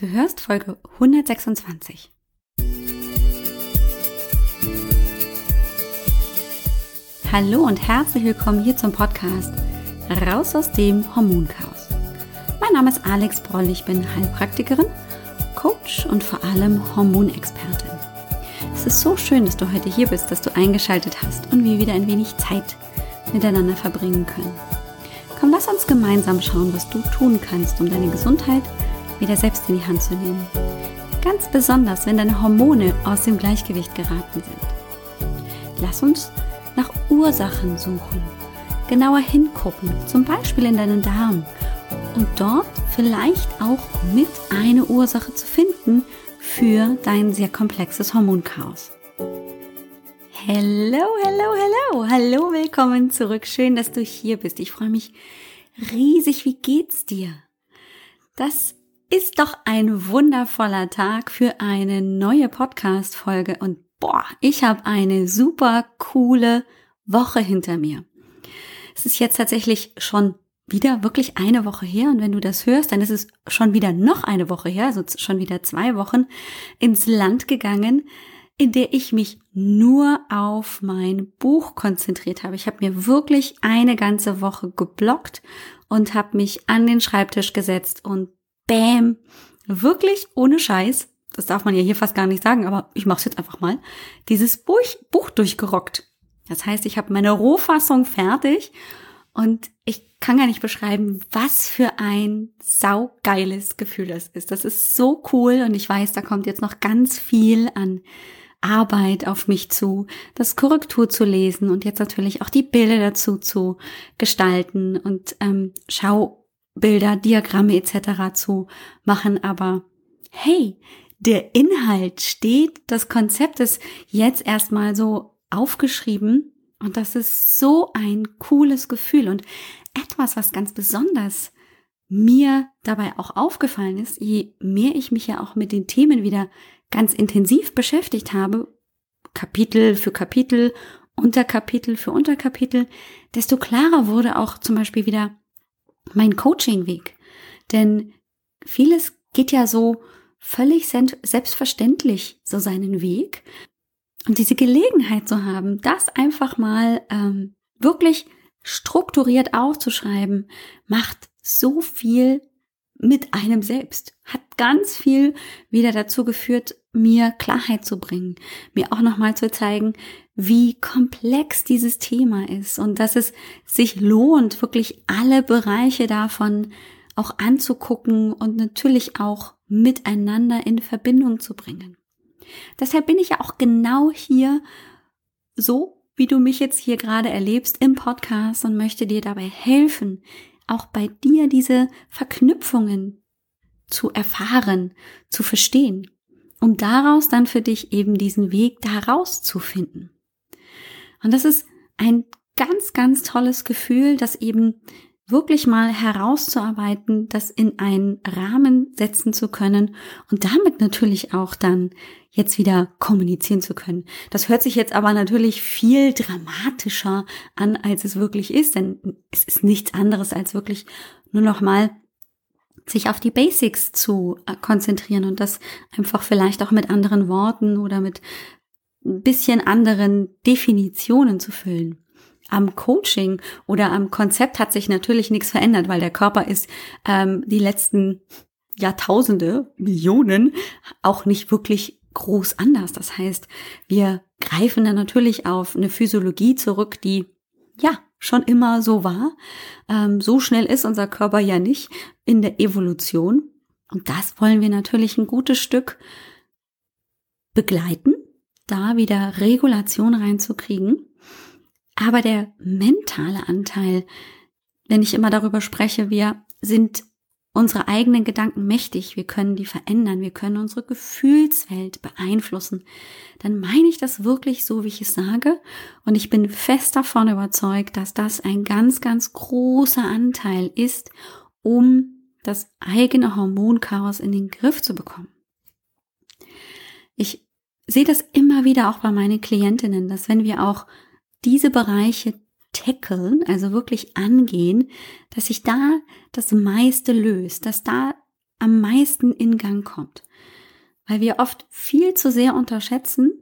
Du hörst Folge 126. Hallo und herzlich willkommen hier zum Podcast Raus aus dem Hormonchaos. Mein Name ist Alex Broll, ich bin Heilpraktikerin, Coach und vor allem Hormonexpertin. Es ist so schön, dass du heute hier bist, dass du eingeschaltet hast und wir wieder ein wenig Zeit miteinander verbringen können. Komm, lass uns gemeinsam schauen, was du tun kannst, um deine Gesundheit wieder selbst in die Hand zu nehmen. Ganz besonders, wenn deine Hormone aus dem Gleichgewicht geraten sind. Lass uns nach Ursachen suchen, genauer hingucken, zum Beispiel in deinen Darm und dort vielleicht auch mit eine Ursache zu finden für dein sehr komplexes Hormonchaos. Hello, hello, hello, hallo, willkommen zurück. Schön, dass du hier bist. Ich freue mich riesig. Wie geht's dir? Das ist doch ein wundervoller Tag für eine neue Podcast-Folge und boah, ich habe eine super coole Woche hinter mir. Es ist jetzt tatsächlich schon wieder wirklich eine Woche her und wenn du das hörst, dann ist es schon wieder noch eine Woche her, also schon wieder zwei Wochen ins Land gegangen, in der ich mich nur auf mein Buch konzentriert habe. Ich habe mir wirklich eine ganze Woche geblockt und habe mich an den Schreibtisch gesetzt und Bäm. Wirklich ohne Scheiß. Das darf man ja hier fast gar nicht sagen, aber ich mache es jetzt einfach mal. Dieses Buch, Buch durchgerockt. Das heißt, ich habe meine Rohfassung fertig und ich kann gar nicht beschreiben, was für ein saugeiles Gefühl das ist. Das ist so cool und ich weiß, da kommt jetzt noch ganz viel an Arbeit auf mich zu, das Korrektur zu lesen und jetzt natürlich auch die Bilder dazu zu gestalten und ähm, schau Bilder, Diagramme etc. zu machen, aber hey, der Inhalt steht, das Konzept ist jetzt erstmal so aufgeschrieben und das ist so ein cooles Gefühl und etwas, was ganz besonders mir dabei auch aufgefallen ist, je mehr ich mich ja auch mit den Themen wieder ganz intensiv beschäftigt habe, Kapitel für Kapitel, Unterkapitel für Unterkapitel, desto klarer wurde auch zum Beispiel wieder mein Coaching-Weg. Denn vieles geht ja so völlig selbstverständlich so seinen Weg. Und diese Gelegenheit zu haben, das einfach mal ähm, wirklich strukturiert aufzuschreiben, macht so viel mit einem selbst. Hat ganz viel wieder dazu geführt, mir Klarheit zu bringen, mir auch nochmal zu zeigen, wie komplex dieses Thema ist und dass es sich lohnt, wirklich alle Bereiche davon auch anzugucken und natürlich auch miteinander in Verbindung zu bringen. Deshalb bin ich ja auch genau hier so, wie du mich jetzt hier gerade erlebst im Podcast und möchte dir dabei helfen, auch bei dir diese Verknüpfungen zu erfahren, zu verstehen, um daraus dann für dich eben diesen Weg daraus zu finden. Und das ist ein ganz, ganz tolles Gefühl, das eben wirklich mal herauszuarbeiten, das in einen Rahmen setzen zu können und damit natürlich auch dann jetzt wieder kommunizieren zu können. Das hört sich jetzt aber natürlich viel dramatischer an, als es wirklich ist, denn es ist nichts anderes als wirklich nur noch mal sich auf die Basics zu äh, konzentrieren und das einfach vielleicht auch mit anderen Worten oder mit ein bisschen anderen Definitionen zu füllen am Coaching oder am Konzept hat sich natürlich nichts verändert, weil der Körper ist ähm, die letzten Jahrtausende, Millionen auch nicht wirklich groß anders. Das heißt, wir greifen dann natürlich auf eine Physiologie zurück, die ja schon immer so war. Ähm, so schnell ist unser Körper ja nicht in der Evolution. Und das wollen wir natürlich ein gutes Stück begleiten, da wieder Regulation reinzukriegen aber der mentale Anteil, wenn ich immer darüber spreche, wir sind unsere eigenen Gedanken mächtig, wir können die verändern, wir können unsere Gefühlswelt beeinflussen, dann meine ich das wirklich so, wie ich es sage. Und ich bin fest davon überzeugt, dass das ein ganz, ganz großer Anteil ist, um das eigene Hormonchaos in den Griff zu bekommen. Sehe das immer wieder auch bei meinen Klientinnen, dass wenn wir auch diese Bereiche tackeln, also wirklich angehen, dass sich da das meiste löst, dass da am meisten in Gang kommt. Weil wir oft viel zu sehr unterschätzen,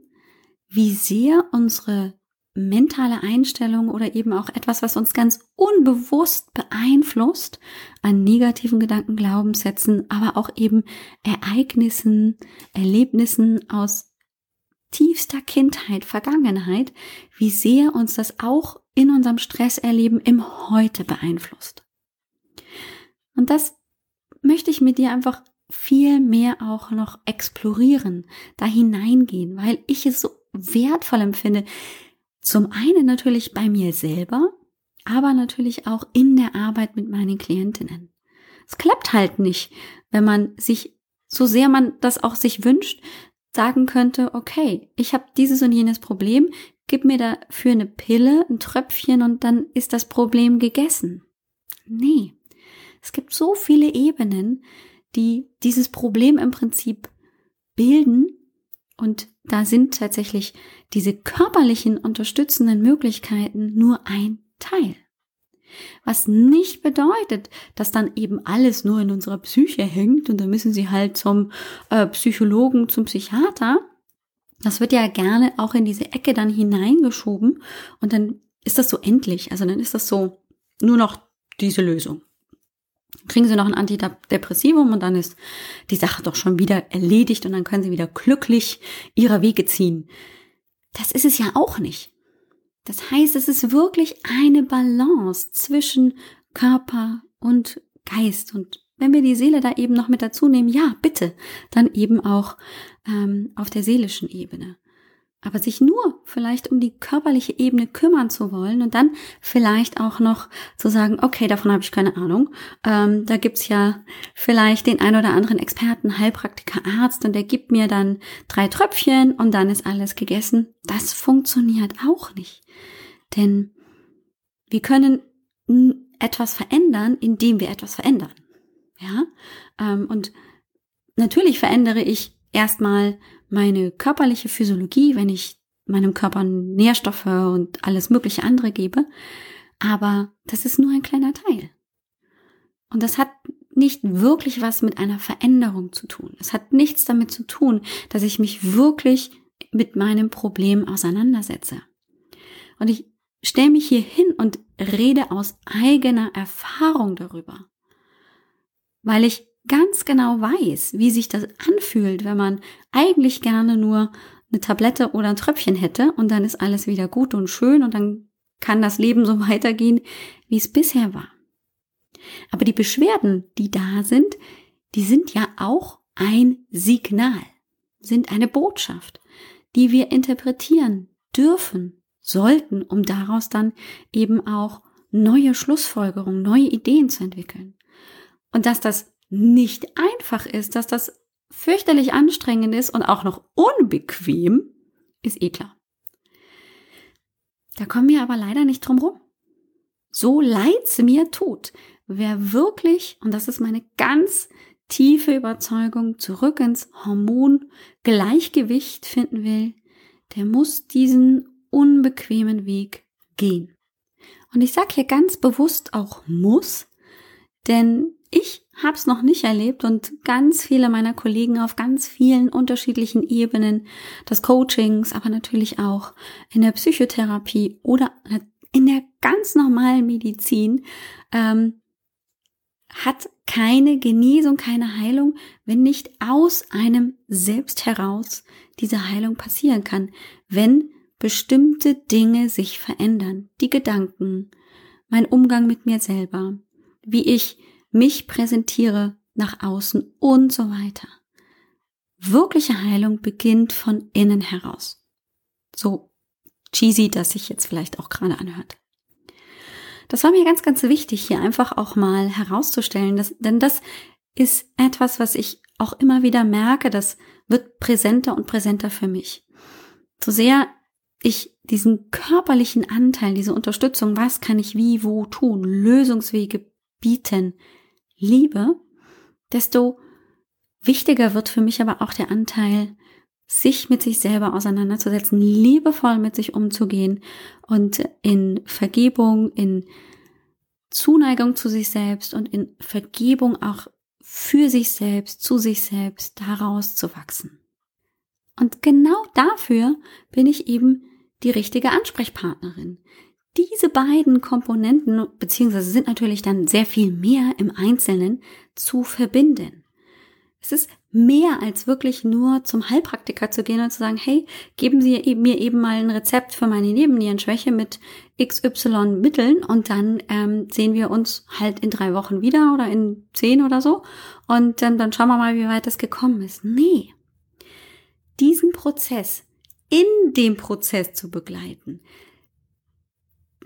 wie sehr unsere mentale Einstellung oder eben auch etwas, was uns ganz unbewusst beeinflusst, an negativen Gedanken, Glaubenssätzen, aber auch eben Ereignissen, Erlebnissen aus tiefster Kindheit, Vergangenheit, wie sehr uns das auch in unserem Stresserleben im Heute beeinflusst. Und das möchte ich mit dir einfach viel mehr auch noch explorieren, da hineingehen, weil ich es so wertvoll empfinde. Zum einen natürlich bei mir selber, aber natürlich auch in der Arbeit mit meinen Klientinnen. Es klappt halt nicht, wenn man sich, so sehr man das auch sich wünscht, sagen könnte, okay, ich habe dieses und jenes Problem, gib mir dafür eine Pille, ein Tröpfchen und dann ist das Problem gegessen. Nee, es gibt so viele Ebenen, die dieses Problem im Prinzip bilden und da sind tatsächlich diese körperlichen unterstützenden Möglichkeiten nur ein Teil. Was nicht bedeutet, dass dann eben alles nur in unserer Psyche hängt und dann müssen sie halt zum äh, Psychologen, zum Psychiater. Das wird ja gerne auch in diese Ecke dann hineingeschoben und dann ist das so endlich. Also dann ist das so nur noch diese Lösung. Kriegen sie noch ein Antidepressivum und dann ist die Sache doch schon wieder erledigt und dann können sie wieder glücklich ihrer Wege ziehen. Das ist es ja auch nicht. Das heißt, es ist wirklich eine Balance zwischen Körper und Geist. Und wenn wir die Seele da eben noch mit dazu nehmen, ja, bitte, dann eben auch ähm, auf der seelischen Ebene. Aber sich nur vielleicht um die körperliche Ebene kümmern zu wollen und dann vielleicht auch noch zu sagen, okay, davon habe ich keine Ahnung. Ähm, da gibt's ja vielleicht den ein oder anderen Experten, Heilpraktiker, Arzt und der gibt mir dann drei Tröpfchen und dann ist alles gegessen. Das funktioniert auch nicht. Denn wir können etwas verändern, indem wir etwas verändern. Ja, ähm, und natürlich verändere ich erstmal meine körperliche Physiologie, wenn ich meinem Körper Nährstoffe und alles mögliche andere gebe. Aber das ist nur ein kleiner Teil. Und das hat nicht wirklich was mit einer Veränderung zu tun. Es hat nichts damit zu tun, dass ich mich wirklich mit meinem Problem auseinandersetze. Und ich stelle mich hier hin und rede aus eigener Erfahrung darüber, weil ich ganz genau weiß, wie sich das anfühlt, wenn man eigentlich gerne nur eine Tablette oder ein Tröpfchen hätte und dann ist alles wieder gut und schön und dann kann das Leben so weitergehen, wie es bisher war. Aber die Beschwerden, die da sind, die sind ja auch ein Signal, sind eine Botschaft, die wir interpretieren dürfen, sollten, um daraus dann eben auch neue Schlussfolgerungen, neue Ideen zu entwickeln. Und dass das nicht einfach ist, dass das fürchterlich anstrengend ist und auch noch unbequem, ist eh klar. Da kommen wir aber leider nicht drum rum. So leid's mir tut, wer wirklich, und das ist meine ganz tiefe Überzeugung, zurück ins Hormongleichgewicht finden will, der muss diesen unbequemen Weg gehen. Und ich sage hier ganz bewusst auch muss, denn ich habe es noch nicht erlebt und ganz viele meiner Kollegen auf ganz vielen unterschiedlichen Ebenen des Coachings, aber natürlich auch in der Psychotherapie oder in der ganz normalen Medizin ähm, hat keine Genesung, keine Heilung, wenn nicht aus einem selbst heraus diese Heilung passieren kann, wenn bestimmte Dinge sich verändern, die Gedanken, mein Umgang mit mir selber, wie ich mich präsentiere nach außen und so weiter. Wirkliche Heilung beginnt von innen heraus. So cheesy, dass sich jetzt vielleicht auch gerade anhört. Das war mir ganz, ganz wichtig, hier einfach auch mal herauszustellen, dass, denn das ist etwas, was ich auch immer wieder merke, das wird präsenter und präsenter für mich. So sehr ich diesen körperlichen Anteil, diese Unterstützung, was kann ich wie, wo tun, Lösungswege bieten, liebe, desto wichtiger wird für mich aber auch der Anteil, sich mit sich selber auseinanderzusetzen, liebevoll mit sich umzugehen und in Vergebung, in Zuneigung zu sich selbst und in Vergebung auch für sich selbst, zu sich selbst, daraus zu wachsen. Und genau dafür bin ich eben die richtige Ansprechpartnerin. Diese beiden Komponenten, beziehungsweise sind natürlich dann sehr viel mehr im Einzelnen, zu verbinden. Es ist mehr als wirklich nur zum Heilpraktiker zu gehen und zu sagen, hey, geben Sie mir eben mal ein Rezept für meine Nebennierenschwäche mit XY Mitteln und dann ähm, sehen wir uns halt in drei Wochen wieder oder in zehn oder so und ähm, dann schauen wir mal, wie weit das gekommen ist. Nee. Diesen Prozess in dem Prozess zu begleiten,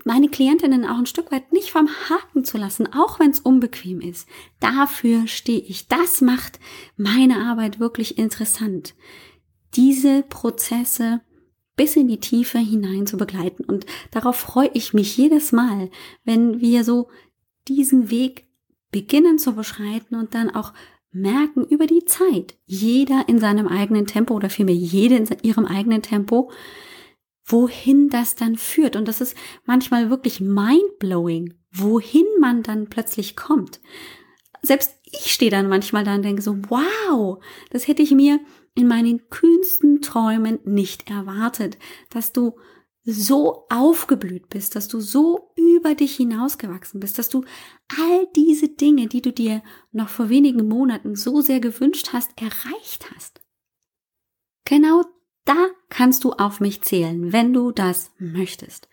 meine Klientinnen auch ein Stück weit nicht vom Haken zu lassen, auch wenn es unbequem ist. Dafür stehe ich. Das macht meine Arbeit wirklich interessant. Diese Prozesse bis in die Tiefe hinein zu begleiten. Und darauf freue ich mich jedes Mal, wenn wir so diesen Weg beginnen zu beschreiten und dann auch merken über die Zeit, jeder in seinem eigenen Tempo oder vielmehr jede in ihrem eigenen Tempo, wohin das dann führt. Und das ist manchmal wirklich mindblowing, wohin man dann plötzlich kommt. Selbst ich stehe dann manchmal da und denke so, wow, das hätte ich mir in meinen kühnsten Träumen nicht erwartet, dass du so aufgeblüht bist, dass du so über dich hinausgewachsen bist, dass du all diese Dinge, die du dir noch vor wenigen Monaten so sehr gewünscht hast, erreicht hast. Genau da kannst du auf mich zählen, wenn du das möchtest.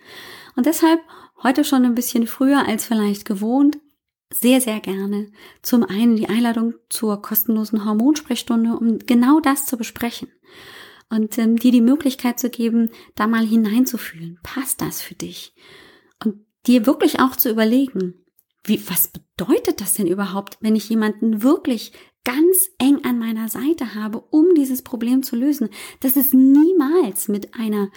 Und deshalb heute schon ein bisschen früher als vielleicht gewohnt, sehr, sehr gerne zum einen die Einladung zur kostenlosen Hormonsprechstunde, um genau das zu besprechen und ähm, dir die Möglichkeit zu geben, da mal hineinzufühlen. Passt das für dich? Und dir wirklich auch zu überlegen, wie, was bedeutet das denn überhaupt, wenn ich jemanden wirklich ganz eng an meiner Seite habe, um dieses Problem zu lösen. Das ist niemals mit einer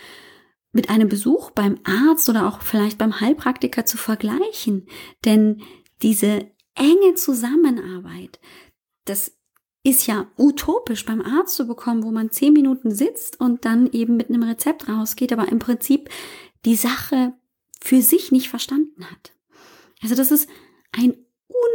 mit einem Besuch beim Arzt oder auch vielleicht beim Heilpraktiker zu vergleichen, denn diese enge Zusammenarbeit, das ist ja utopisch beim Arzt zu bekommen, wo man zehn Minuten sitzt und dann eben mit einem Rezept rausgeht, aber im Prinzip die Sache für sich nicht verstanden hat. Also das ist ein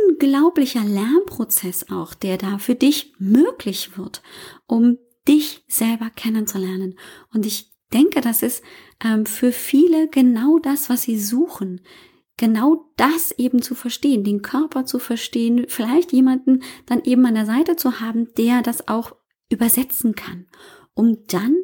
unglaublicher Lernprozess auch, der da für dich möglich wird, um dich selber kennenzulernen. Und ich denke, das ist ähm, für viele genau das, was sie suchen. Genau das eben zu verstehen, den Körper zu verstehen, vielleicht jemanden dann eben an der Seite zu haben, der das auch übersetzen kann, um dann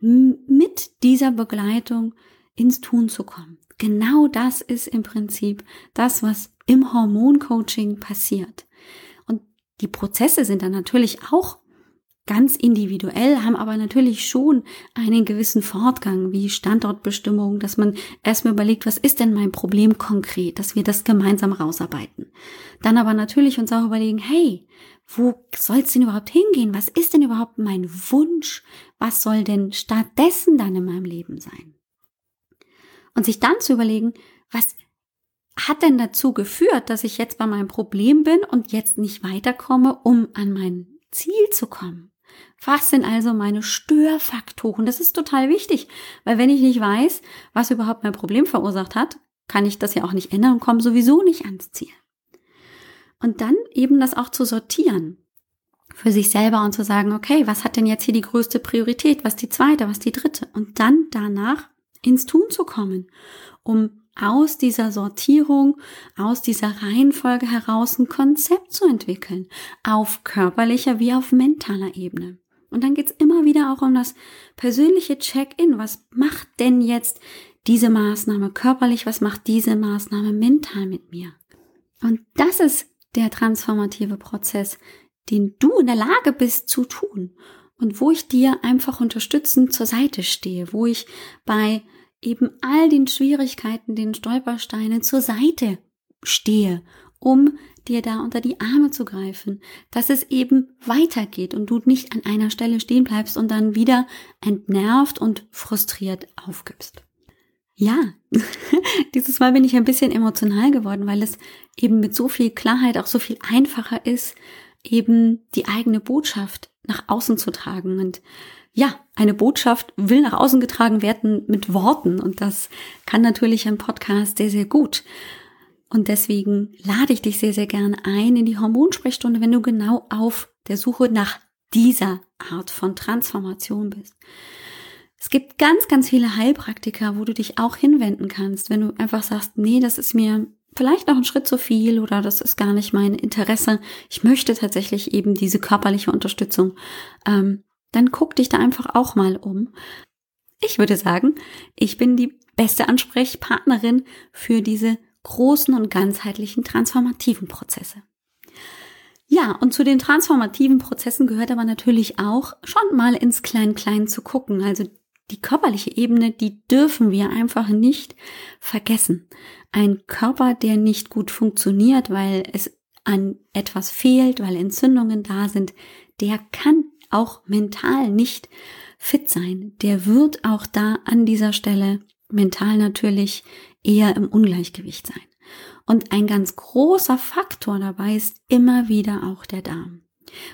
mit dieser Begleitung ins Tun zu kommen. Genau das ist im Prinzip das, was im Hormoncoaching passiert. Und die Prozesse sind dann natürlich auch ganz individuell, haben aber natürlich schon einen gewissen Fortgang wie Standortbestimmung, dass man erstmal überlegt, was ist denn mein Problem konkret, dass wir das gemeinsam rausarbeiten. Dann aber natürlich uns auch überlegen, hey, wo soll es denn überhaupt hingehen? Was ist denn überhaupt mein Wunsch? Was soll denn stattdessen dann in meinem Leben sein? Und sich dann zu überlegen, was hat denn dazu geführt, dass ich jetzt bei meinem Problem bin und jetzt nicht weiterkomme, um an mein Ziel zu kommen? Was sind also meine Störfaktoren? Das ist total wichtig, weil wenn ich nicht weiß, was überhaupt mein Problem verursacht hat, kann ich das ja auch nicht ändern und komme sowieso nicht ans Ziel. Und dann eben das auch zu sortieren für sich selber und zu sagen, okay, was hat denn jetzt hier die größte Priorität, was die zweite, was die dritte? Und dann danach ins Tun zu kommen, um aus dieser Sortierung, aus dieser Reihenfolge heraus ein Konzept zu entwickeln, auf körperlicher wie auf mentaler Ebene. Und dann geht's immer wieder auch um das persönliche Check-in. Was macht denn jetzt diese Maßnahme körperlich? Was macht diese Maßnahme mental mit mir? Und das ist der transformative Prozess, den du in der Lage bist zu tun und wo ich dir einfach unterstützend zur Seite stehe, wo ich bei eben all den Schwierigkeiten, den Stolpersteinen zur Seite stehe, um dir da unter die Arme zu greifen, dass es eben weitergeht und du nicht an einer Stelle stehen bleibst und dann wieder entnervt und frustriert aufgibst. Ja, dieses Mal bin ich ein bisschen emotional geworden, weil es eben mit so viel Klarheit auch so viel einfacher ist, eben die eigene Botschaft nach außen zu tragen und ja, eine Botschaft will nach außen getragen werden mit Worten und das kann natürlich ein Podcast sehr, sehr gut. Und deswegen lade ich dich sehr, sehr gerne ein in die Hormonsprechstunde, wenn du genau auf der Suche nach dieser Art von Transformation bist. Es gibt ganz, ganz viele Heilpraktiker, wo du dich auch hinwenden kannst, wenn du einfach sagst, nee, das ist mir vielleicht noch ein Schritt zu viel oder das ist gar nicht mein Interesse. Ich möchte tatsächlich eben diese körperliche Unterstützung. Ähm, dann guck dich da einfach auch mal um. Ich würde sagen, ich bin die beste Ansprechpartnerin für diese großen und ganzheitlichen transformativen Prozesse. Ja, und zu den transformativen Prozessen gehört aber natürlich auch schon mal ins Klein-Klein zu gucken. Also die körperliche Ebene, die dürfen wir einfach nicht vergessen. Ein Körper, der nicht gut funktioniert, weil es an etwas fehlt, weil Entzündungen da sind, der kann auch mental nicht fit sein. Der wird auch da an dieser Stelle mental natürlich eher im Ungleichgewicht sein. Und ein ganz großer Faktor dabei ist immer wieder auch der Darm.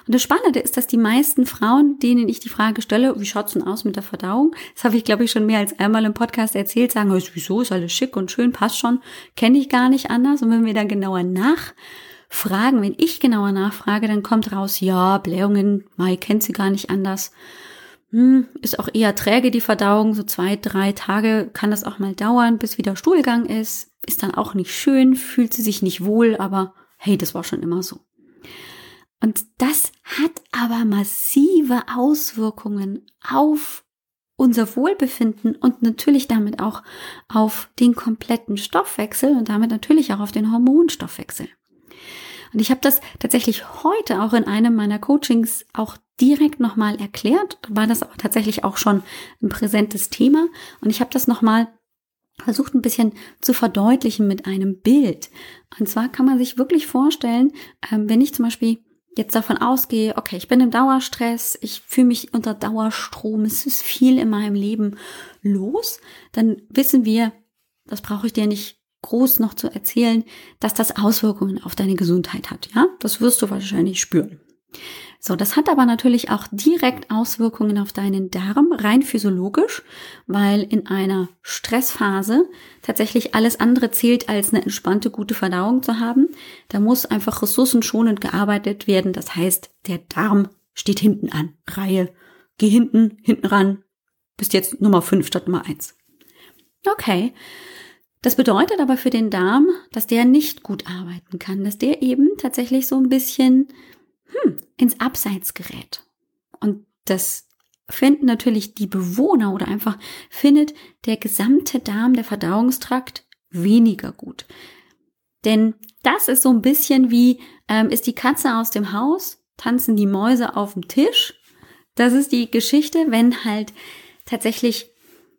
Und das Spannende ist, dass die meisten Frauen, denen ich die Frage stelle, wie schaut's denn aus mit der Verdauung? Das habe ich, glaube ich, schon mehr als einmal im Podcast erzählt, sagen, wieso ist alles schick und schön, passt schon, kenne ich gar nicht anders. Und wenn wir dann genauer nachfragen, wenn ich genauer nachfrage, dann kommt raus, ja, Blähungen, Mai kennt sie gar nicht anders. Hm, ist auch eher träge die Verdauung, so zwei, drei Tage kann das auch mal dauern, bis wieder Stuhlgang ist. Ist dann auch nicht schön, fühlt sie sich nicht wohl, aber hey, das war schon immer so. Und das hat aber massive Auswirkungen auf unser Wohlbefinden und natürlich damit auch auf den kompletten Stoffwechsel und damit natürlich auch auf den Hormonstoffwechsel. Und ich habe das tatsächlich heute auch in einem meiner Coachings auch direkt nochmal erklärt, war das aber tatsächlich auch schon ein präsentes Thema und ich habe das nochmal versucht ein bisschen zu verdeutlichen mit einem Bild. Und zwar kann man sich wirklich vorstellen, ähm, wenn ich zum Beispiel jetzt davon ausgehe, okay, ich bin im Dauerstress, ich fühle mich unter Dauerstrom, es ist viel in meinem Leben los, dann wissen wir, das brauche ich dir nicht groß noch zu erzählen, dass das Auswirkungen auf deine Gesundheit hat. Ja, das wirst du wahrscheinlich spüren. So, das hat aber natürlich auch direkt Auswirkungen auf deinen Darm, rein physiologisch, weil in einer Stressphase tatsächlich alles andere zählt, als eine entspannte, gute Verdauung zu haben. Da muss einfach ressourcenschonend gearbeitet werden. Das heißt, der Darm steht hinten an. Reihe, geh hinten, hinten ran. Bist jetzt Nummer 5 statt Nummer 1. Okay. Das bedeutet aber für den Darm, dass der nicht gut arbeiten kann, dass der eben tatsächlich so ein bisschen hm, ins Abseits gerät. Und das finden natürlich die Bewohner oder einfach findet der gesamte Darm, der Verdauungstrakt weniger gut. Denn das ist so ein bisschen wie, ähm, ist die Katze aus dem Haus, tanzen die Mäuse auf dem Tisch. Das ist die Geschichte, wenn halt tatsächlich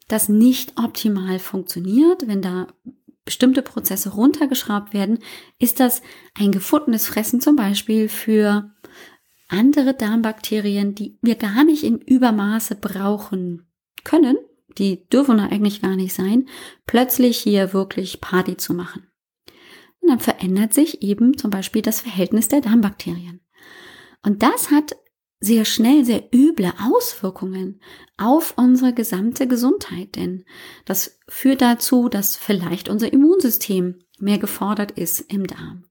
das nicht optimal funktioniert, wenn da bestimmte Prozesse runtergeschraubt werden, ist das ein gefundenes Fressen zum Beispiel für andere Darmbakterien, die wir gar nicht in Übermaße brauchen können, die dürfen eigentlich gar nicht sein, plötzlich hier wirklich Party zu machen. Und dann verändert sich eben zum Beispiel das Verhältnis der Darmbakterien. Und das hat sehr schnell sehr üble Auswirkungen auf unsere gesamte Gesundheit, denn das führt dazu, dass vielleicht unser Immunsystem mehr gefordert ist im Darm,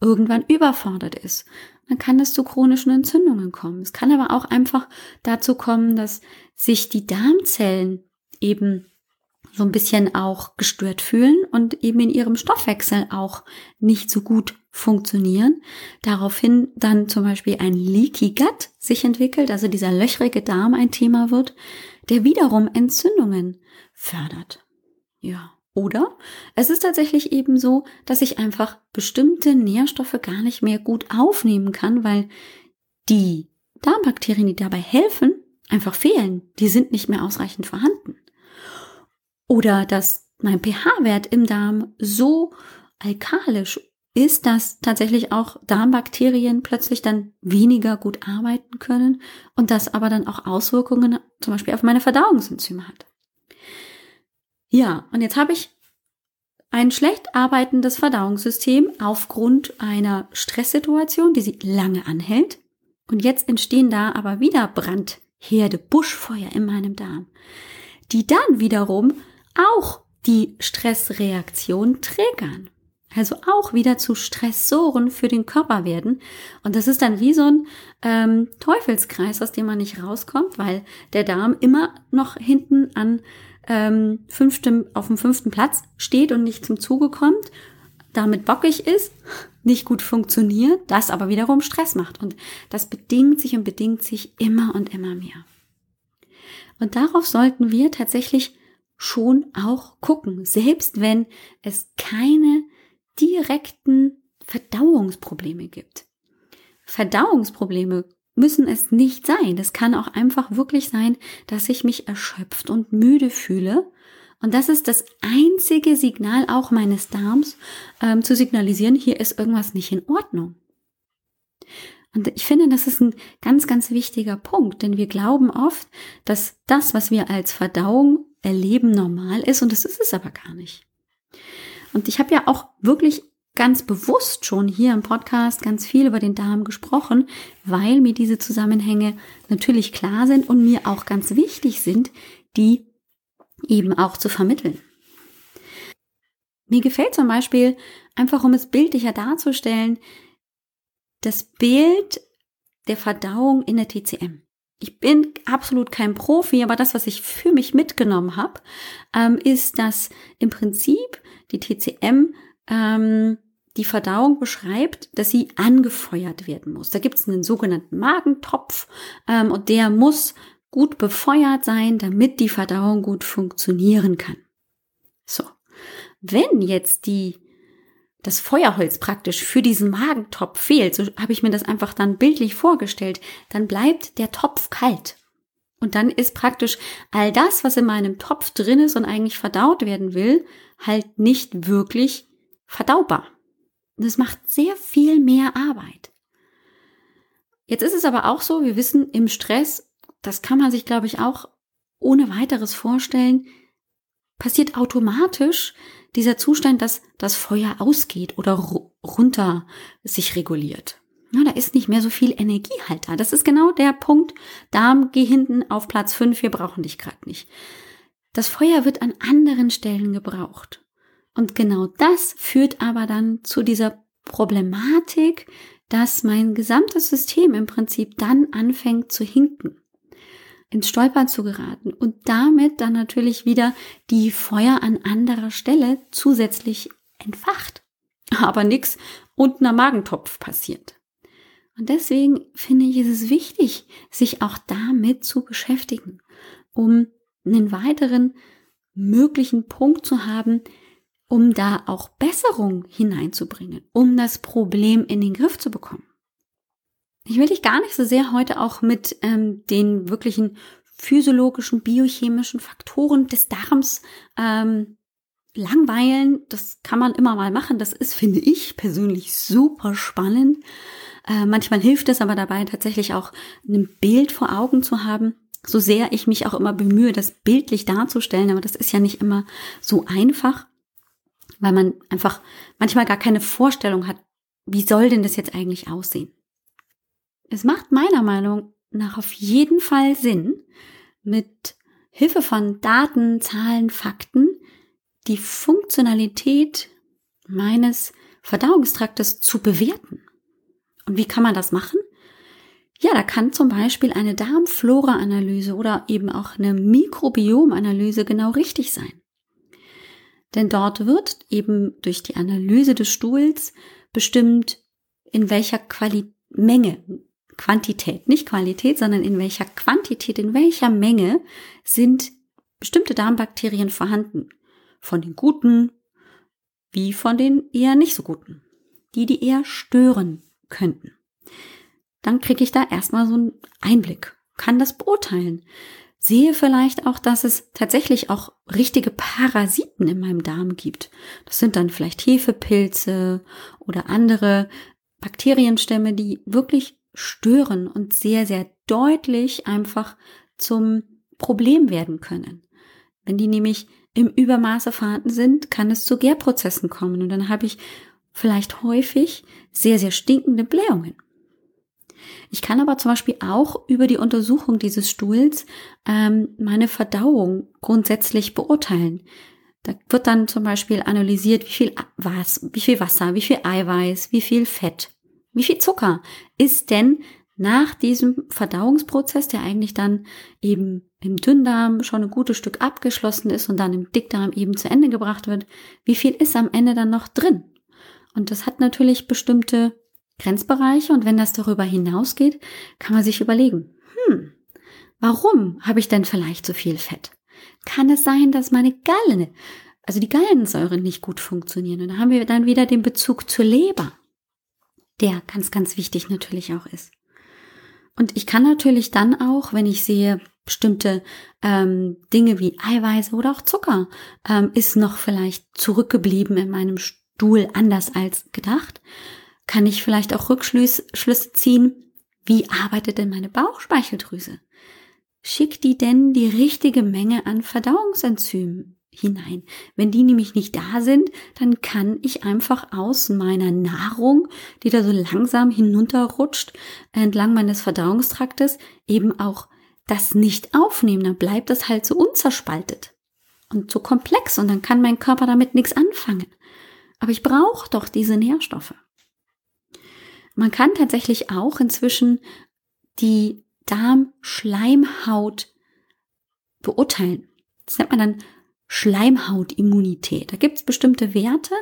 irgendwann überfordert ist. Dann kann es zu chronischen Entzündungen kommen. Es kann aber auch einfach dazu kommen, dass sich die Darmzellen eben so ein bisschen auch gestört fühlen und eben in ihrem Stoffwechsel auch nicht so gut funktionieren. Daraufhin dann zum Beispiel ein Leaky Gut sich entwickelt, also dieser löchrige Darm ein Thema wird, der wiederum Entzündungen fördert. Ja. Oder es ist tatsächlich eben so, dass ich einfach bestimmte Nährstoffe gar nicht mehr gut aufnehmen kann, weil die Darmbakterien, die dabei helfen, einfach fehlen. Die sind nicht mehr ausreichend vorhanden. Oder dass mein pH-Wert im Darm so alkalisch ist, dass tatsächlich auch Darmbakterien plötzlich dann weniger gut arbeiten können und das aber dann auch Auswirkungen zum Beispiel auf meine Verdauungsenzyme hat. Ja, und jetzt habe ich ein schlecht arbeitendes Verdauungssystem aufgrund einer Stresssituation, die sie lange anhält. Und jetzt entstehen da aber wieder Brandherde, Buschfeuer in meinem Darm, die dann wiederum auch die Stressreaktion triggern. also auch wieder zu Stressoren für den Körper werden. Und das ist dann wie so ein ähm, Teufelskreis, aus dem man nicht rauskommt, weil der Darm immer noch hinten an ähm, fünftem, auf dem fünften Platz steht und nicht zum Zuge kommt, damit bockig ist, nicht gut funktioniert, das aber wiederum Stress macht. Und das bedingt sich und bedingt sich immer und immer mehr. Und darauf sollten wir tatsächlich schon auch gucken, selbst wenn es keine direkten Verdauungsprobleme gibt. Verdauungsprobleme müssen es nicht sein. Das kann auch einfach wirklich sein, dass ich mich erschöpft und müde fühle. Und das ist das einzige Signal auch meines Darms, ähm, zu signalisieren, hier ist irgendwas nicht in Ordnung. Und ich finde, das ist ein ganz, ganz wichtiger Punkt, denn wir glauben oft, dass das, was wir als Verdauung erleben, normal ist und das ist es aber gar nicht. Und ich habe ja auch wirklich ganz bewusst schon hier im Podcast ganz viel über den Darm gesprochen, weil mir diese Zusammenhänge natürlich klar sind und mir auch ganz wichtig sind, die eben auch zu vermitteln. Mir gefällt zum Beispiel, einfach um es bildlicher darzustellen, das Bild der Verdauung in der TCM. Ich bin absolut kein Profi, aber das, was ich für mich mitgenommen habe, ähm, ist, dass im Prinzip die TCM ähm, die Verdauung beschreibt, dass sie angefeuert werden muss. Da gibt es einen sogenannten Magentopf ähm, und der muss gut befeuert sein, damit die Verdauung gut funktionieren kann. So, wenn jetzt die das Feuerholz praktisch für diesen Magentopf fehlt, so habe ich mir das einfach dann bildlich vorgestellt, dann bleibt der Topf kalt. Und dann ist praktisch all das, was in meinem Topf drin ist und eigentlich verdaut werden will, halt nicht wirklich verdaubar. Das macht sehr viel mehr Arbeit. Jetzt ist es aber auch so, wir wissen, im Stress, das kann man sich, glaube ich, auch ohne weiteres vorstellen, passiert automatisch dieser Zustand, dass das Feuer ausgeht oder runter sich reguliert. Ja, da ist nicht mehr so viel Energie halt da. Das ist genau der Punkt. Darm, geh hinten auf Platz 5, wir brauchen dich gerade nicht. Das Feuer wird an anderen Stellen gebraucht. Und genau das führt aber dann zu dieser Problematik, dass mein gesamtes System im Prinzip dann anfängt zu hinken, ins Stolpern zu geraten und damit dann natürlich wieder die Feuer an anderer Stelle zusätzlich entfacht. Aber nichts unten am Magentopf passiert. Und deswegen finde ich, ist es wichtig, sich auch damit zu beschäftigen, um einen weiteren möglichen Punkt zu haben, um da auch Besserung hineinzubringen, um das Problem in den Griff zu bekommen. Ich will dich gar nicht so sehr heute auch mit ähm, den wirklichen physiologischen, biochemischen Faktoren des Darms ähm, langweilen. Das kann man immer mal machen. Das ist, finde ich persönlich, super spannend. Äh, manchmal hilft es aber dabei, tatsächlich auch ein Bild vor Augen zu haben. So sehr ich mich auch immer bemühe, das bildlich darzustellen, aber das ist ja nicht immer so einfach weil man einfach manchmal gar keine Vorstellung hat, wie soll denn das jetzt eigentlich aussehen. Es macht meiner Meinung nach auf jeden Fall Sinn, mit Hilfe von Daten, Zahlen, Fakten die Funktionalität meines Verdauungstraktes zu bewerten. Und wie kann man das machen? Ja, da kann zum Beispiel eine Darmflora-Analyse oder eben auch eine Mikrobiom-Analyse genau richtig sein. Denn dort wird eben durch die Analyse des Stuhls bestimmt, in welcher Quali Menge, Quantität, nicht Qualität, sondern in welcher Quantität, in welcher Menge sind bestimmte Darmbakterien vorhanden. Von den guten wie von den eher nicht so guten. Die, die eher stören könnten. Dann kriege ich da erstmal so einen Einblick, kann das beurteilen sehe vielleicht auch, dass es tatsächlich auch richtige Parasiten in meinem Darm gibt. Das sind dann vielleicht Hefepilze oder andere Bakterienstämme, die wirklich stören und sehr, sehr deutlich einfach zum Problem werden können. Wenn die nämlich im Übermaße vorhanden sind, kann es zu Gärprozessen kommen und dann habe ich vielleicht häufig sehr, sehr stinkende Blähungen. Ich kann aber zum Beispiel auch über die Untersuchung dieses Stuhls ähm, meine Verdauung grundsätzlich beurteilen. Da wird dann zum Beispiel analysiert, wie viel, was, wie viel Wasser, wie viel Eiweiß, wie viel Fett, wie viel Zucker ist denn nach diesem Verdauungsprozess, der eigentlich dann eben im Dünndarm schon ein gutes Stück abgeschlossen ist und dann im Dickdarm eben zu Ende gebracht wird, wie viel ist am Ende dann noch drin? Und das hat natürlich bestimmte Grenzbereiche und wenn das darüber hinausgeht, kann man sich überlegen, hm, warum habe ich denn vielleicht so viel Fett? Kann es sein, dass meine Galle, also die Gallensäure nicht gut funktionieren? Und da haben wir dann wieder den Bezug zur Leber, der ganz, ganz wichtig natürlich auch ist. Und ich kann natürlich dann auch, wenn ich sehe, bestimmte ähm, Dinge wie Eiweiße oder auch Zucker ähm, ist noch vielleicht zurückgeblieben in meinem Stuhl anders als gedacht, kann ich vielleicht auch Rückschlüsse ziehen, wie arbeitet denn meine Bauchspeicheldrüse? Schickt die denn die richtige Menge an Verdauungsenzymen hinein. Wenn die nämlich nicht da sind, dann kann ich einfach aus meiner Nahrung, die da so langsam hinunterrutscht, entlang meines Verdauungstraktes, eben auch das nicht aufnehmen. Dann bleibt das halt so unzerspaltet und so komplex und dann kann mein Körper damit nichts anfangen. Aber ich brauche doch diese Nährstoffe. Man kann tatsächlich auch inzwischen die Darmschleimhaut beurteilen. Das nennt man dann Schleimhautimmunität. Da gibt es bestimmte Werte,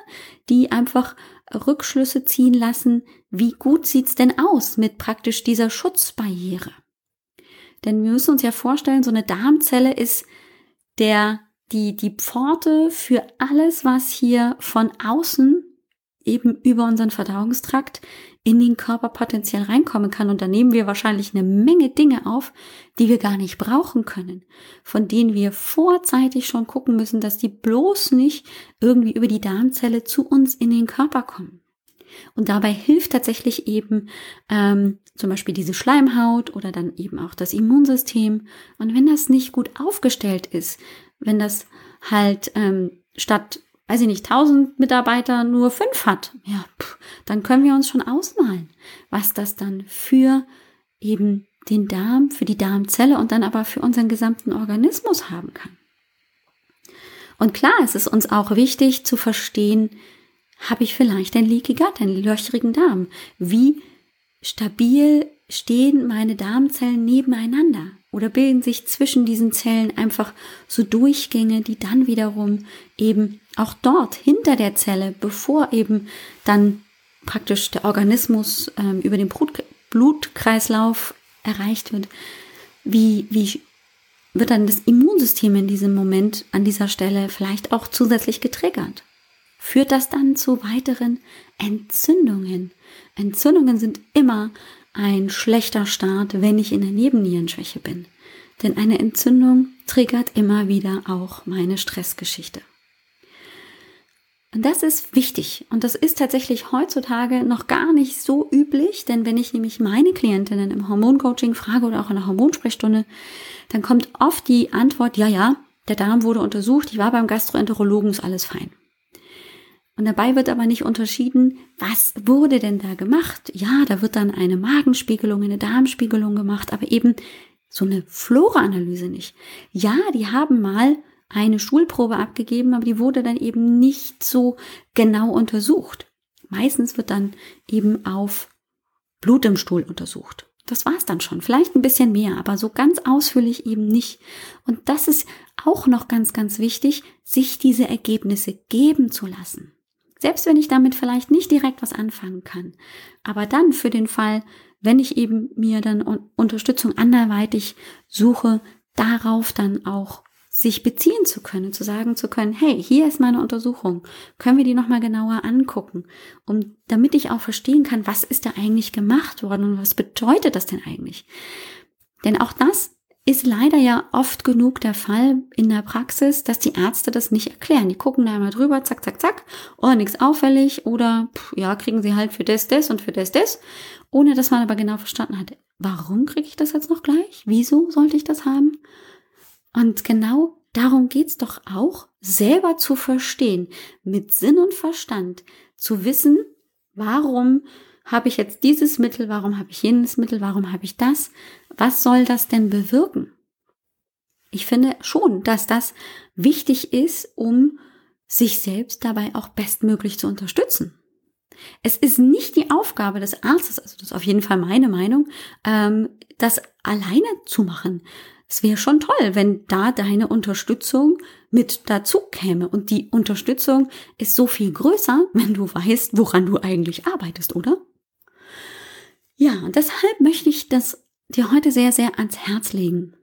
die einfach Rückschlüsse ziehen lassen, wie gut sieht's denn aus mit praktisch dieser Schutzbarriere. Denn wir müssen uns ja vorstellen, so eine Darmzelle ist der, die, die Pforte für alles, was hier von außen eben über unseren Verdauungstrakt in den Körper potenziell reinkommen kann. Und da nehmen wir wahrscheinlich eine Menge Dinge auf, die wir gar nicht brauchen können, von denen wir vorzeitig schon gucken müssen, dass die bloß nicht irgendwie über die Darmzelle zu uns in den Körper kommen. Und dabei hilft tatsächlich eben ähm, zum Beispiel diese Schleimhaut oder dann eben auch das Immunsystem. Und wenn das nicht gut aufgestellt ist, wenn das halt ähm, statt weiß ich nicht, 1000 Mitarbeiter nur fünf hat, ja, pff, dann können wir uns schon ausmalen, was das dann für eben den Darm, für die Darmzelle und dann aber für unseren gesamten Organismus haben kann. Und klar, es ist uns auch wichtig zu verstehen, habe ich vielleicht ein Leaky Gut, einen löchrigen Darm? Wie stabil stehen meine Darmzellen nebeneinander? Oder bilden sich zwischen diesen Zellen einfach so Durchgänge, die dann wiederum eben auch dort hinter der Zelle, bevor eben dann praktisch der Organismus ähm, über den Blut, Blutkreislauf erreicht wird, wie, wie wird dann das Immunsystem in diesem Moment an dieser Stelle vielleicht auch zusätzlich getriggert? Führt das dann zu weiteren Entzündungen? Entzündungen sind immer ein schlechter Start, wenn ich in der Nebennierenschwäche bin. Denn eine Entzündung triggert immer wieder auch meine Stressgeschichte. Und das ist wichtig. Und das ist tatsächlich heutzutage noch gar nicht so üblich, denn wenn ich nämlich meine Klientinnen im Hormoncoaching frage oder auch in der Hormonsprechstunde, dann kommt oft die Antwort, ja, ja, der Darm wurde untersucht, ich war beim Gastroenterologen, ist alles fein. Und dabei wird aber nicht unterschieden, was wurde denn da gemacht? Ja, da wird dann eine Magenspiegelung, eine Darmspiegelung gemacht, aber eben so eine Flora-Analyse nicht. Ja, die haben mal eine Schulprobe abgegeben, aber die wurde dann eben nicht so genau untersucht. Meistens wird dann eben auf Blut im Stuhl untersucht. Das war's dann schon. Vielleicht ein bisschen mehr, aber so ganz ausführlich eben nicht. Und das ist auch noch ganz, ganz wichtig, sich diese Ergebnisse geben zu lassen. Selbst wenn ich damit vielleicht nicht direkt was anfangen kann. Aber dann für den Fall, wenn ich eben mir dann Unterstützung anderweitig suche, darauf dann auch sich beziehen zu können, zu sagen zu können, hey, hier ist meine Untersuchung, können wir die nochmal genauer angucken, um, damit ich auch verstehen kann, was ist da eigentlich gemacht worden und was bedeutet das denn eigentlich? Denn auch das ist leider ja oft genug der Fall in der Praxis, dass die Ärzte das nicht erklären. Die gucken da einmal drüber, zack, zack, zack, oder oh, nichts auffällig, oder pff, ja, kriegen sie halt für das, das und für das, das, ohne dass man aber genau verstanden hat, warum kriege ich das jetzt noch gleich? Wieso sollte ich das haben? Und genau darum geht's doch auch, selber zu verstehen, mit Sinn und Verstand, zu wissen, warum habe ich jetzt dieses Mittel, warum habe ich jenes Mittel, warum habe ich das, was soll das denn bewirken? ich finde schon, dass das wichtig ist, um sich selbst dabei auch bestmöglich zu unterstützen. Es ist nicht die Aufgabe des Arztes, also das ist auf jeden Fall meine Meinung, ähm, das alleine zu machen. Es wäre schon toll, wenn da deine Unterstützung mit dazu käme. Und die Unterstützung ist so viel größer, wenn du weißt, woran du eigentlich arbeitest, oder? Ja, deshalb möchte ich das dir heute sehr, sehr ans Herz legen.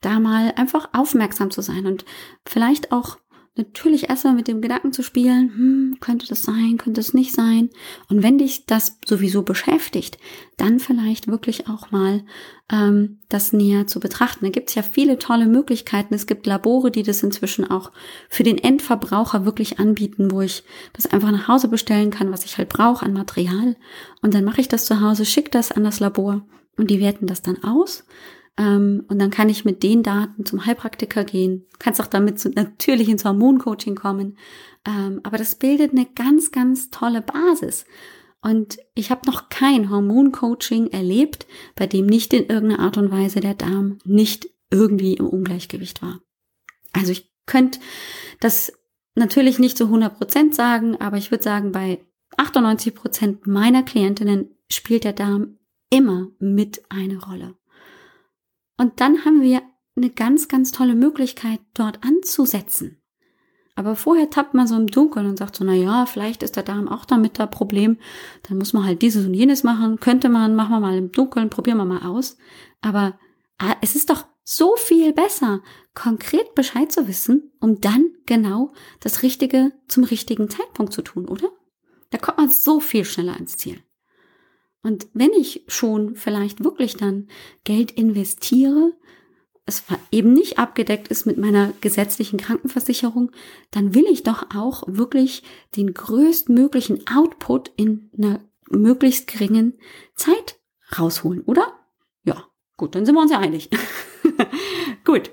Da mal einfach aufmerksam zu sein und vielleicht auch natürlich erstmal mit dem Gedanken zu spielen, hm, könnte das sein, könnte es nicht sein. Und wenn dich das sowieso beschäftigt, dann vielleicht wirklich auch mal ähm, das näher zu betrachten. Da gibt es ja viele tolle Möglichkeiten. Es gibt Labore, die das inzwischen auch für den Endverbraucher wirklich anbieten, wo ich das einfach nach Hause bestellen kann, was ich halt brauche an Material. Und dann mache ich das zu Hause, schicke das an das Labor und die werten das dann aus ähm, und dann kann ich mit den Daten zum Heilpraktiker gehen. Kannst auch damit zu, natürlich ins Hormoncoaching kommen. Ähm, aber das bildet eine ganz, ganz tolle Basis. Und ich habe noch kein Hormoncoaching erlebt, bei dem nicht in irgendeiner Art und Weise der Darm nicht irgendwie im Ungleichgewicht war. Also ich könnte das natürlich nicht zu 100 Prozent sagen, aber ich würde sagen, bei 98 Prozent meiner Klientinnen spielt der Darm immer mit eine Rolle. Und dann haben wir eine ganz, ganz tolle Möglichkeit, dort anzusetzen. Aber vorher tappt man so im Dunkeln und sagt so, na ja, vielleicht ist der Darm auch damit da Problem. Dann muss man halt dieses und jenes machen. Könnte man, machen wir mal im Dunkeln, probieren wir mal aus. Aber ah, es ist doch so viel besser, konkret Bescheid zu wissen, um dann genau das Richtige zum richtigen Zeitpunkt zu tun, oder? Da kommt man so viel schneller ans Ziel. Und wenn ich schon vielleicht wirklich dann Geld investiere, es eben nicht abgedeckt ist mit meiner gesetzlichen Krankenversicherung, dann will ich doch auch wirklich den größtmöglichen Output in einer möglichst geringen Zeit rausholen, oder? Ja, gut, dann sind wir uns ja einig. gut.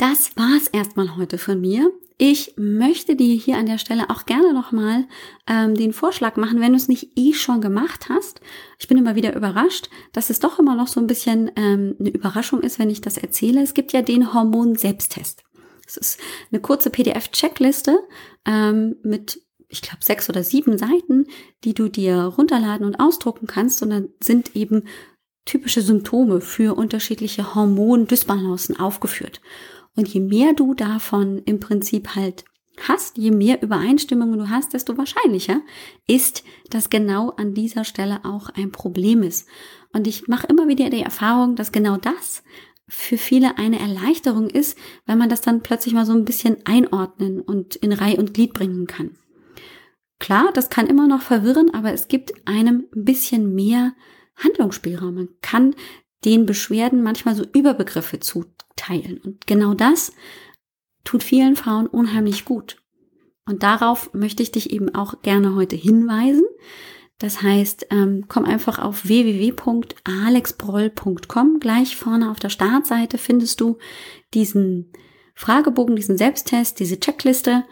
Das war's erstmal heute von mir. Ich möchte dir hier an der Stelle auch gerne nochmal ähm, den Vorschlag machen, wenn du es nicht eh schon gemacht hast. Ich bin immer wieder überrascht, dass es doch immer noch so ein bisschen ähm, eine Überraschung ist, wenn ich das erzähle. Es gibt ja den Hormon-Selbsttest. Es ist eine kurze PDF-Checkliste ähm, mit ich glaube, sechs oder sieben Seiten, die du dir runterladen und ausdrucken kannst. Und dann sind eben typische Symptome für unterschiedliche Hormondysbalancen aufgeführt. Und je mehr du davon im Prinzip halt hast, je mehr Übereinstimmungen du hast, desto wahrscheinlicher ist, dass genau an dieser Stelle auch ein Problem ist. Und ich mache immer wieder die Erfahrung, dass genau das für viele eine Erleichterung ist, wenn man das dann plötzlich mal so ein bisschen einordnen und in Reihe und Glied bringen kann. Klar, das kann immer noch verwirren, aber es gibt einem ein bisschen mehr Handlungsspielraum. Man kann den Beschwerden manchmal so Überbegriffe zuteilen. Und genau das tut vielen Frauen unheimlich gut. Und darauf möchte ich dich eben auch gerne heute hinweisen. Das heißt, ähm, komm einfach auf www.alexbroll.com. Gleich vorne auf der Startseite findest du diesen Fragebogen, diesen Selbsttest, diese Checkliste.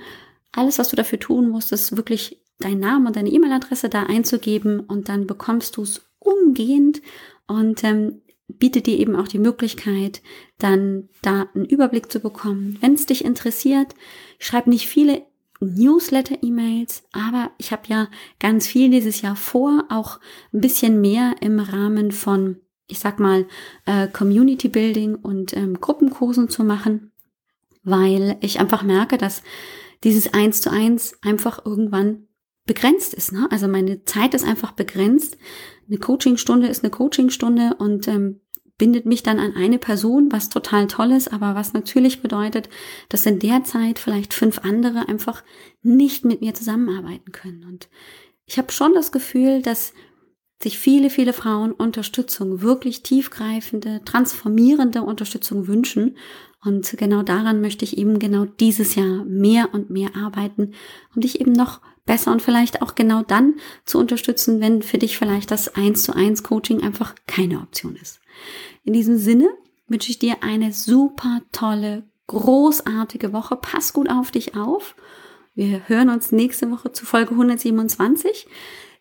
Alles, was du dafür tun musst, ist wirklich deinen Namen und deine E-Mail-Adresse da einzugeben und dann bekommst du es umgehend und ähm, bietet dir eben auch die Möglichkeit, dann da einen Überblick zu bekommen. Wenn es dich interessiert, ich schreibe nicht viele Newsletter-E-Mails, aber ich habe ja ganz viel dieses Jahr vor, auch ein bisschen mehr im Rahmen von, ich sag mal, äh, Community Building und ähm, Gruppenkursen zu machen, weil ich einfach merke, dass dieses Eins zu eins einfach irgendwann begrenzt ist. Ne? Also meine Zeit ist einfach begrenzt eine Coachingstunde ist eine Coachingstunde und ähm, bindet mich dann an eine Person, was total toll ist, aber was natürlich bedeutet, dass in der Zeit vielleicht fünf andere einfach nicht mit mir zusammenarbeiten können. Und ich habe schon das Gefühl, dass sich viele, viele Frauen Unterstützung, wirklich tiefgreifende, transformierende Unterstützung wünschen. Und genau daran möchte ich eben genau dieses Jahr mehr und mehr arbeiten, um dich eben noch besser und vielleicht auch genau dann zu unterstützen, wenn für dich vielleicht das 1 zu 1 Coaching einfach keine Option ist. In diesem Sinne wünsche ich dir eine super tolle, großartige Woche. Pass gut auf dich auf. Wir hören uns nächste Woche zu Folge 127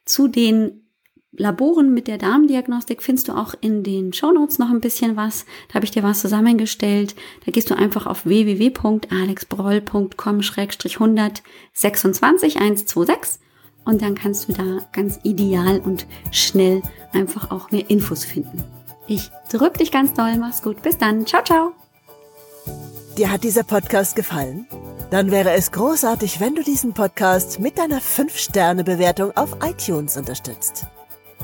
zu den Laboren mit der Darmdiagnostik findest du auch in den Shownotes noch ein bisschen was. Da habe ich dir was zusammengestellt. Da gehst du einfach auf www.alexbroll.com-126 126 und dann kannst du da ganz ideal und schnell einfach auch mehr Infos finden. Ich drück dich ganz doll, mach's gut. Bis dann. Ciao, ciao. Dir hat dieser Podcast gefallen? Dann wäre es großartig, wenn du diesen Podcast mit deiner 5-Sterne-Bewertung auf iTunes unterstützt.